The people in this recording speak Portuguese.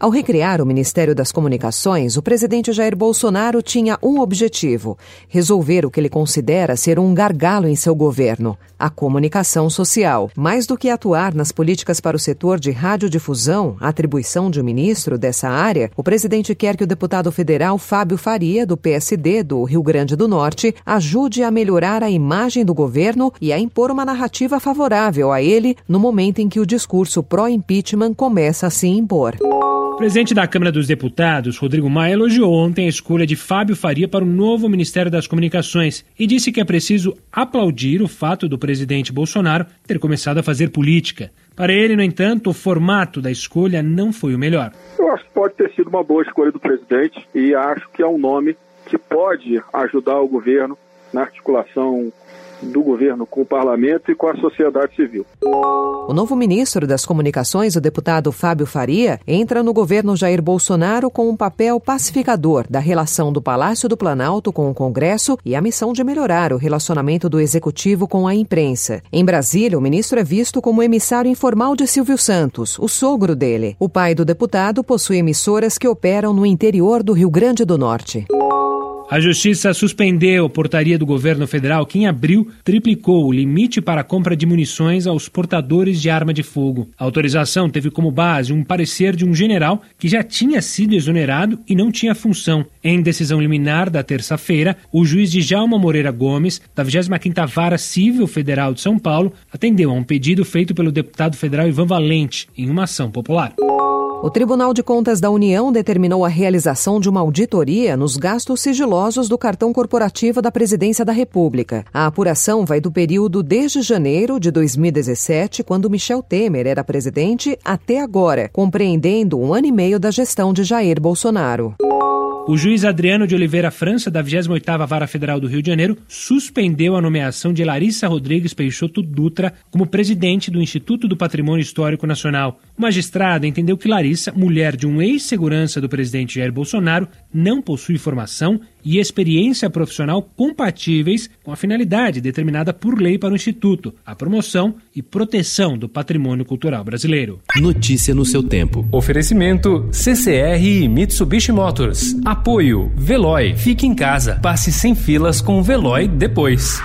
Ao recriar o Ministério das Comunicações, o presidente Jair Bolsonaro tinha um objetivo: resolver o que ele considera ser um gargalo em seu governo, a comunicação social. Mais do que atuar nas políticas para o setor de radiodifusão, atribuição de um ministro dessa área, o presidente quer que o deputado federal Fábio Faria, do PSD do Rio Grande do Norte, ajude a melhorar a imagem do governo e a impor uma narrativa favorável a ele no momento em que o discurso pró-impeachment começa a se impor. Presidente da Câmara dos Deputados, Rodrigo Maia, elogiou ontem a escolha de Fábio Faria para o novo Ministério das Comunicações e disse que é preciso aplaudir o fato do presidente Bolsonaro ter começado a fazer política. Para ele, no entanto, o formato da escolha não foi o melhor. Eu acho que pode ter sido uma boa escolha do presidente e acho que é um nome que pode ajudar o governo na articulação do governo com o parlamento e com a sociedade civil. O novo ministro das Comunicações, o deputado Fábio Faria, entra no governo Jair Bolsonaro com um papel pacificador da relação do Palácio do Planalto com o Congresso e a missão de melhorar o relacionamento do executivo com a imprensa. Em Brasília, o ministro é visto como emissário informal de Silvio Santos, o sogro dele. O pai do deputado possui emissoras que operam no interior do Rio Grande do Norte. A Justiça suspendeu a portaria do governo federal que, em abril, triplicou o limite para a compra de munições aos portadores de arma de fogo. A autorização teve como base um parecer de um general que já tinha sido exonerado e não tinha função. Em decisão liminar da terça-feira, o juiz Djalma Moreira Gomes, da 25ª Vara Civil Federal de São Paulo, atendeu a um pedido feito pelo deputado federal Ivan Valente em uma ação popular. O Tribunal de Contas da União determinou a realização de uma auditoria nos gastos sigilosos do cartão corporativo da Presidência da República. A apuração vai do período desde janeiro de 2017, quando Michel Temer era presidente, até agora, compreendendo um ano e meio da gestão de Jair Bolsonaro. O juiz Adriano de Oliveira França, da 28ª Vara Federal do Rio de Janeiro, suspendeu a nomeação de Larissa Rodrigues Peixoto Dutra como presidente do Instituto do Patrimônio Histórico Nacional. O magistrado entendeu que Larissa, mulher de um ex-segurança do presidente Jair Bolsonaro, não possui formação e experiência profissional compatíveis com a finalidade determinada por lei para o Instituto, a promoção e proteção do patrimônio cultural brasileiro. Notícia no seu tempo. Oferecimento CCR e Mitsubishi Motors. Apoio Veloy. Fique em casa. Passe sem filas com o Veloy depois.